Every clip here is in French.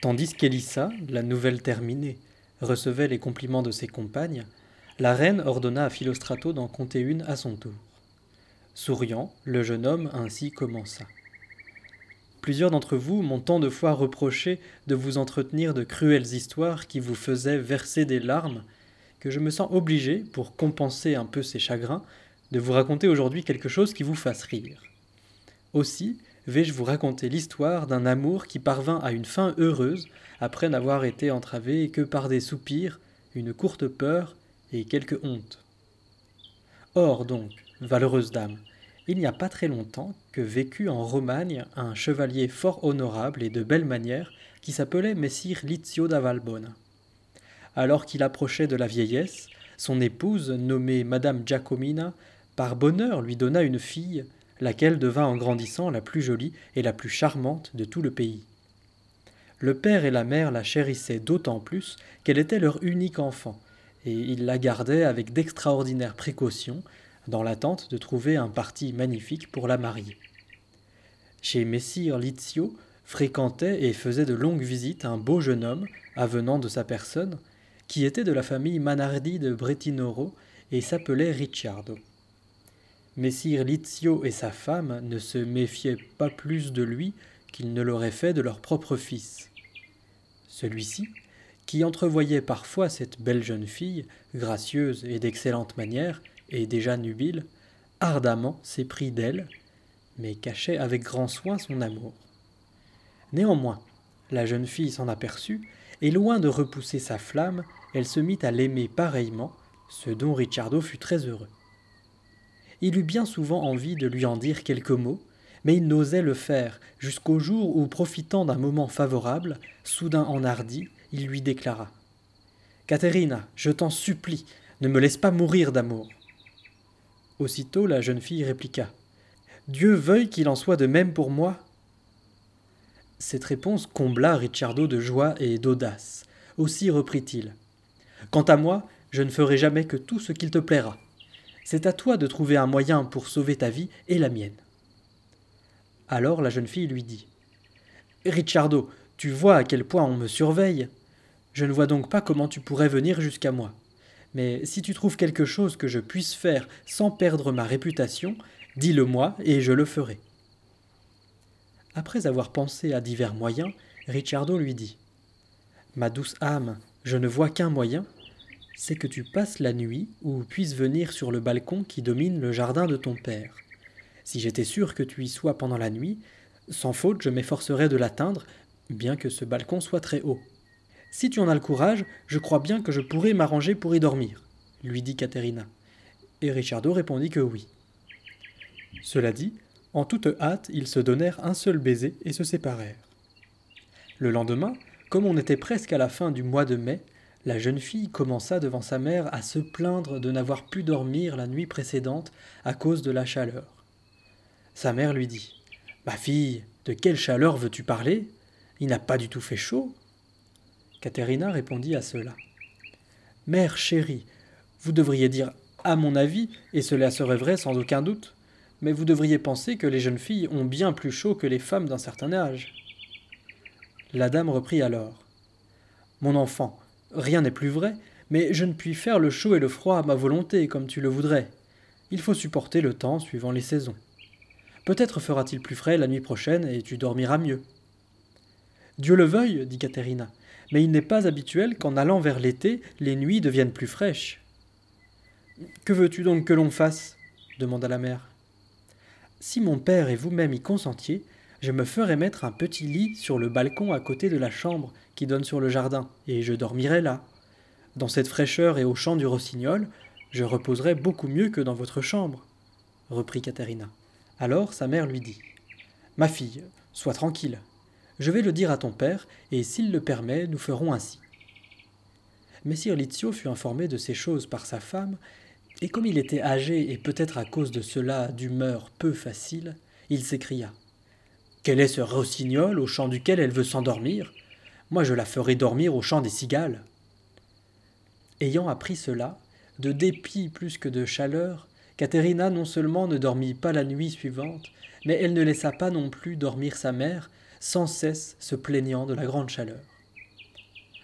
Tandis qu'Élissa, la nouvelle terminée, recevait les compliments de ses compagnes, la reine ordonna à Philostrato d'en compter une à son tour. Souriant, le jeune homme ainsi commença. Plusieurs d'entre vous m'ont tant de fois reproché de vous entretenir de cruelles histoires qui vous faisaient verser des larmes, que je me sens obligé, pour compenser un peu ces chagrins, de vous raconter aujourd'hui quelque chose qui vous fasse rire. Aussi vais-je vous raconter l'histoire d'un amour qui parvint à une fin heureuse après n'avoir été entravé que par des soupirs, une courte peur et quelque honte. Or donc, valeureuse dame, il n'y a pas très longtemps que vécut en Romagne un chevalier fort honorable et de belle manière qui s'appelait Messire Lizio da Valbona. Alors qu'il approchait de la vieillesse, son épouse, nommée Madame Giacomina, par bonheur lui donna une fille, laquelle devint en grandissant la plus jolie et la plus charmante de tout le pays. Le père et la mère la chérissaient d'autant plus qu'elle était leur unique enfant, et ils la gardaient avec d'extraordinaires précautions, dans l'attente de trouver un parti magnifique pour la marier. Chez Messire Lizio fréquentait et faisait de longues visites un beau jeune homme, avenant de sa personne, qui était de la famille Manardi de Bretinoro et s'appelait Ricciardo. Messire Lizio et sa femme ne se méfiaient pas plus de lui qu'ils ne l'auraient fait de leur propre fils. Celui-ci, qui entrevoyait parfois cette belle jeune fille, gracieuse et d'excellentes manières, et déjà nubile, ardemment s'éprit d'elle, mais cachait avec grand soin son amour. Néanmoins, la jeune fille s'en aperçut, et loin de repousser sa flamme, elle se mit à l'aimer pareillement, ce dont Ricciardo fut très heureux. Il eut bien souvent envie de lui en dire quelques mots, mais il n'osait le faire, jusqu'au jour où, profitant d'un moment favorable, soudain enhardi, il lui déclara Catherine, je t'en supplie, ne me laisse pas mourir d'amour. Aussitôt la jeune fille répliqua Dieu veuille qu'il en soit de même pour moi. Cette réponse combla Ricciardo de joie et d'audace. Aussi reprit-il Quant à moi, je ne ferai jamais que tout ce qu'il te plaira. C'est à toi de trouver un moyen pour sauver ta vie et la mienne. Alors la jeune fille lui dit Ricciardo, tu vois à quel point on me surveille. Je ne vois donc pas comment tu pourrais venir jusqu'à moi. Mais si tu trouves quelque chose que je puisse faire sans perdre ma réputation, dis-le-moi et je le ferai. Après avoir pensé à divers moyens, Ricciardo lui dit Ma douce âme, je ne vois qu'un moyen, c'est que tu passes la nuit ou puisses venir sur le balcon qui domine le jardin de ton père. Si j'étais sûr que tu y sois pendant la nuit, sans faute je m'efforcerais de l'atteindre, bien que ce balcon soit très haut. Si tu en as le courage, je crois bien que je pourrais m'arranger pour y dormir, lui dit Caterina. Et Ricciardo répondit que oui. Cela dit, en toute hâte, ils se donnèrent un seul baiser et se séparèrent. Le lendemain, comme on était presque à la fin du mois de mai, la jeune fille commença devant sa mère à se plaindre de n'avoir pu dormir la nuit précédente à cause de la chaleur. Sa mère lui dit Ma fille, de quelle chaleur veux-tu parler? Il n'a pas du tout fait chaud. Caterina répondit à cela. Mère chérie, vous devriez dire à mon avis, et cela serait vrai sans aucun doute, mais vous devriez penser que les jeunes filles ont bien plus chaud que les femmes d'un certain âge. La dame reprit alors. Mon enfant, Rien n'est plus vrai, mais je ne puis faire le chaud et le froid à ma volonté, comme tu le voudrais. Il faut supporter le temps suivant les saisons. Peut-être fera-t-il plus frais la nuit prochaine et tu dormiras mieux. Dieu le veuille, dit Caterina, mais il n'est pas habituel qu'en allant vers l'été, les nuits deviennent plus fraîches. Que veux-tu donc que l'on fasse? demanda la mère. Si mon père et vous-même y consentiez, je me ferai mettre un petit lit sur le balcon à côté de la chambre qui donne sur le jardin, et je dormirai là. Dans cette fraîcheur et au chant du rossignol, je reposerai beaucoup mieux que dans votre chambre, reprit Caterina. Alors sa mère lui dit Ma fille, sois tranquille. Je vais le dire à ton père, et s'il le permet, nous ferons ainsi. Messire Lizio fut informé de ces choses par sa femme, et comme il était âgé et peut-être à cause de cela d'humeur peu facile, il s'écria Quel est ce rossignol au chant duquel elle veut s'endormir moi je la ferai dormir au chant des cigales. Ayant appris cela, de dépit plus que de chaleur, Caterina non seulement ne dormit pas la nuit suivante, mais elle ne laissa pas non plus dormir sa mère, sans cesse se plaignant de la grande chaleur.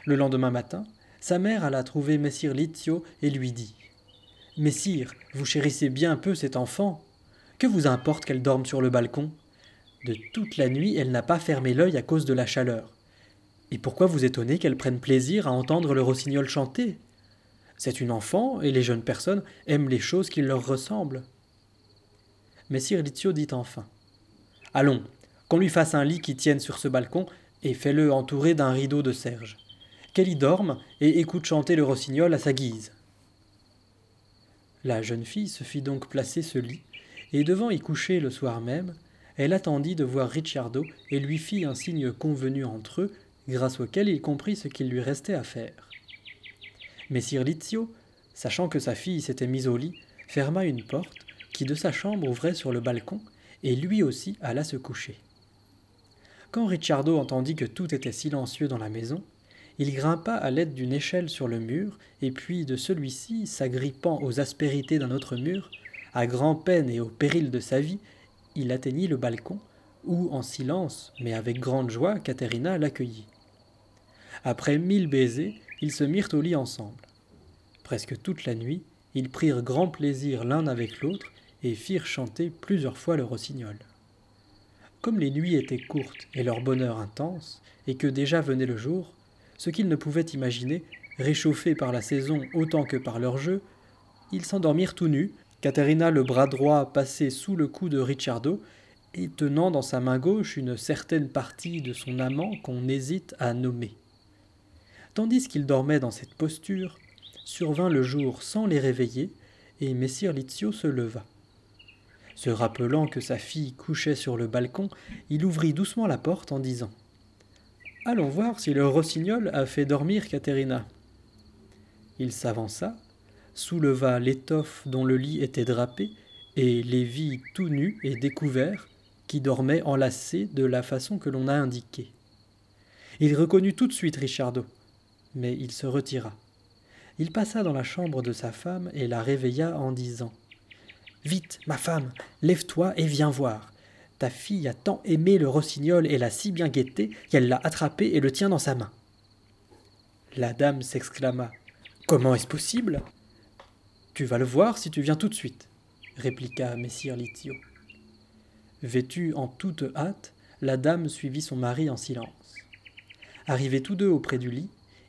Le lendemain matin, sa mère alla trouver Messire Lizio et lui dit Messire, vous chérissez bien peu cet enfant. Que vous importe qu'elle dorme sur le balcon? De toute la nuit, elle n'a pas fermé l'œil à cause de la chaleur. Et pourquoi vous étonnez qu'elle prenne plaisir à entendre le rossignol chanter? C'est une enfant, et les jeunes personnes aiment les choses qui leur ressemblent. Messire Lizio dit enfin Allons, qu'on lui fasse un lit qui tienne sur ce balcon, et fais-le entourer d'un rideau de serge qu'elle y dorme et écoute chanter le rossignol à sa guise. La jeune fille se fit donc placer ce lit, et devant y coucher le soir même, elle attendit de voir Ricciardo et lui fit un signe convenu entre eux, grâce auquel il comprit ce qu'il lui restait à faire. Messire Lizio, sachant que sa fille s'était mise au lit, ferma une porte qui de sa chambre ouvrait sur le balcon, et lui aussi alla se coucher. Quand Ricciardo entendit que tout était silencieux dans la maison, il grimpa à l'aide d'une échelle sur le mur, et puis de celui-ci, s'agrippant aux aspérités d'un autre mur, à grand-peine et au péril de sa vie, il atteignit le balcon, où, en silence, mais avec grande joie, Caterina l'accueillit. Après mille baisers, ils se mirent au lit ensemble. Presque toute la nuit, ils prirent grand plaisir l'un avec l'autre et firent chanter plusieurs fois le rossignol. Comme les nuits étaient courtes et leur bonheur intense, et que déjà venait le jour, ce qu'ils ne pouvaient imaginer, réchauffés par la saison autant que par leur jeu, ils s'endormirent tout nus, Caterina le bras droit passé sous le cou de Ricciardo, et tenant dans sa main gauche une certaine partie de son amant qu'on hésite à nommer. Tandis qu'ils dormaient dans cette posture, survint le jour sans les réveiller, et Messire Lizio se leva. Se rappelant que sa fille couchait sur le balcon, il ouvrit doucement la porte en disant Allons voir si le rossignol a fait dormir Caterina. Il s'avança, souleva l'étoffe dont le lit était drapé, et les vit tout nus et découverts, qui dormaient enlacés de la façon que l'on a indiquée. Il reconnut tout de suite Richardo, mais il se retira. Il passa dans la chambre de sa femme et la réveilla en disant Vite, ma femme, lève-toi et viens voir. Ta fille a tant aimé le rossignol et l'a si bien guetté qu'elle l'a attrapé et le tient dans sa main. La dame s'exclama. Comment est-ce possible? Tu vas le voir si tu viens tout de suite, répliqua Messire Lizio. Vêtue en toute hâte, la dame suivit son mari en silence. Arrivés tous deux auprès du lit,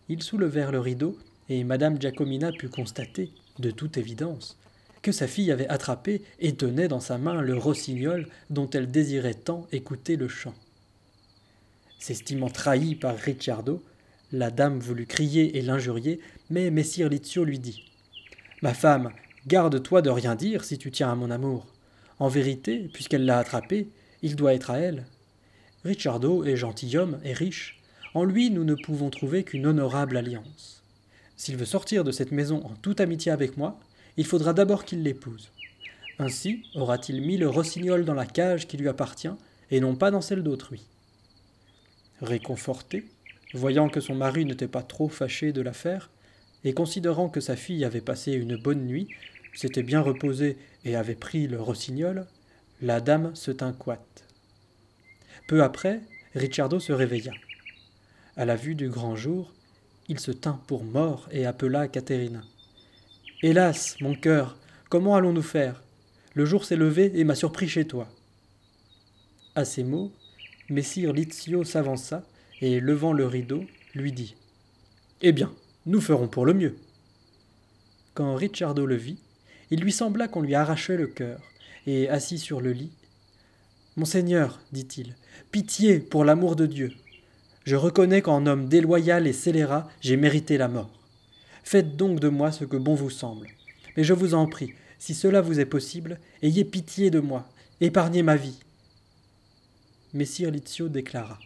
ils soulevèrent le rideau et madame Giacomina put constater, de toute évidence, que sa fille avait attrapé et tenait dans sa main le rossignol dont elle désirait tant écouter le chant. S'estimant trahie par Ricciardo, la dame voulut crier et l'injurier, mais Messire Lizio lui dit Ma femme, garde-toi de rien dire si tu tiens à mon amour. En vérité, puisqu'elle l'a attrapé, il doit être à elle. Ricciardo est gentilhomme et riche. En lui, nous ne pouvons trouver qu'une honorable alliance. S'il veut sortir de cette maison en toute amitié avec moi, il faudra d'abord qu'il l'épouse. Ainsi aura-t-il mis le rossignol dans la cage qui lui appartient, et non pas dans celle d'autrui. Réconforté, voyant que son mari n'était pas trop fâché de l'affaire, et considérant que sa fille avait passé une bonne nuit, s'était bien reposée et avait pris le rossignol, la dame se tint coite. Peu après, Ricciardo se réveilla. À la vue du grand jour, il se tint pour mort et appela Caterina. Hélas, mon cœur, comment allons-nous faire? Le jour s'est levé et m'a surpris chez toi. À ces mots, Messire Lizio s'avança et, levant le rideau, lui dit Eh bien, nous ferons pour le mieux. Quand Ricciardo le vit, il lui sembla qu'on lui arrachait le cœur, et assis sur le lit Monseigneur, dit-il, pitié pour l'amour de Dieu. Je reconnais qu'en homme déloyal et scélérat, j'ai mérité la mort. Faites donc de moi ce que bon vous semble. Mais je vous en prie, si cela vous est possible, ayez pitié de moi, épargnez ma vie. Messire Lizio déclara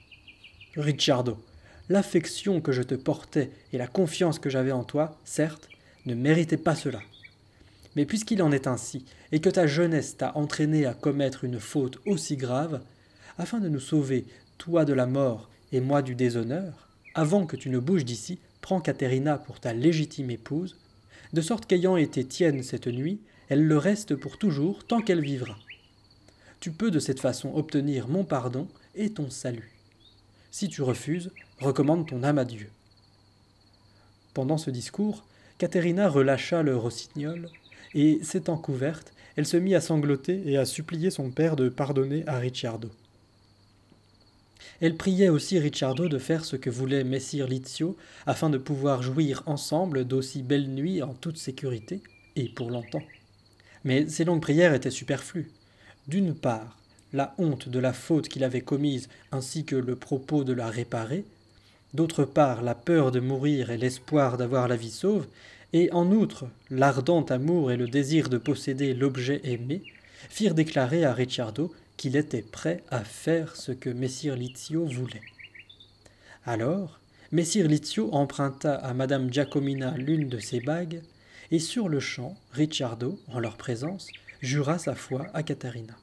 Ricciardo, l'affection que je te portais et la confiance que j'avais en toi, certes, ne méritaient pas cela. Mais puisqu'il en est ainsi, et que ta jeunesse t'a entraîné à commettre une faute aussi grave, afin de nous sauver, toi de la mort et moi du déshonneur, avant que tu ne bouges d'ici, prends Caterina pour ta légitime épouse, de sorte qu'ayant été tienne cette nuit, elle le reste pour toujours tant qu'elle vivra. Tu peux de cette façon obtenir mon pardon et ton salut. Si tu refuses, recommande ton âme à Dieu. Pendant ce discours, Caterina relâcha le rossignol, et, s'étant couverte, elle se mit à sangloter et à supplier son père de pardonner à Ricciardo. Elle priait aussi Ricciardo de faire ce que voulait Messire Lizio afin de pouvoir jouir ensemble d'aussi belles nuits en toute sécurité, et pour longtemps. Mais ces longues prières étaient superflues. D'une part, la honte de la faute qu'il avait commise ainsi que le propos de la réparer, d'autre part la peur de mourir et l'espoir d'avoir la vie sauve, et en outre l'ardent amour et le désir de posséder l'objet aimé, firent déclarer à Ricciardo qu'il était prêt à faire ce que Messire Lizio voulait. Alors, Messire Lizio emprunta à Madame Giacomina l'une de ses bagues, et sur le champ, Ricciardo, en leur présence, jura sa foi à Catarina.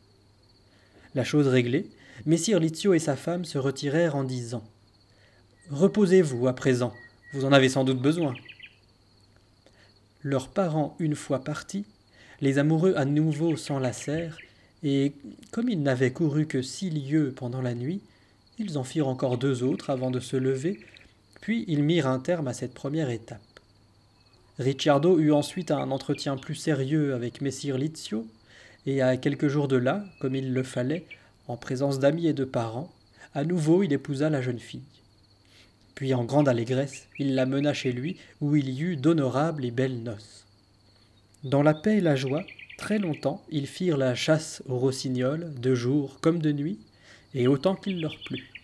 La chose réglée, Messire Lizio et sa femme se retirèrent en disant Reposez-vous à présent, vous en avez sans doute besoin. Leurs parents une fois partis, les amoureux à nouveau s'enlacèrent, et comme ils n'avaient couru que six lieues pendant la nuit, ils en firent encore deux autres avant de se lever, puis ils mirent un terme à cette première étape. Ricciardo eut ensuite un entretien plus sérieux avec Messire Lizio, et à quelques jours de là, comme il le fallait, en présence d'amis et de parents, à nouveau il épousa la jeune fille. Puis en grande allégresse, il la mena chez lui, où il y eut d'honorables et belles noces. Dans la paix et la joie, très longtemps, ils firent la chasse aux rossignols, de jour comme de nuit, et autant qu'il leur plut.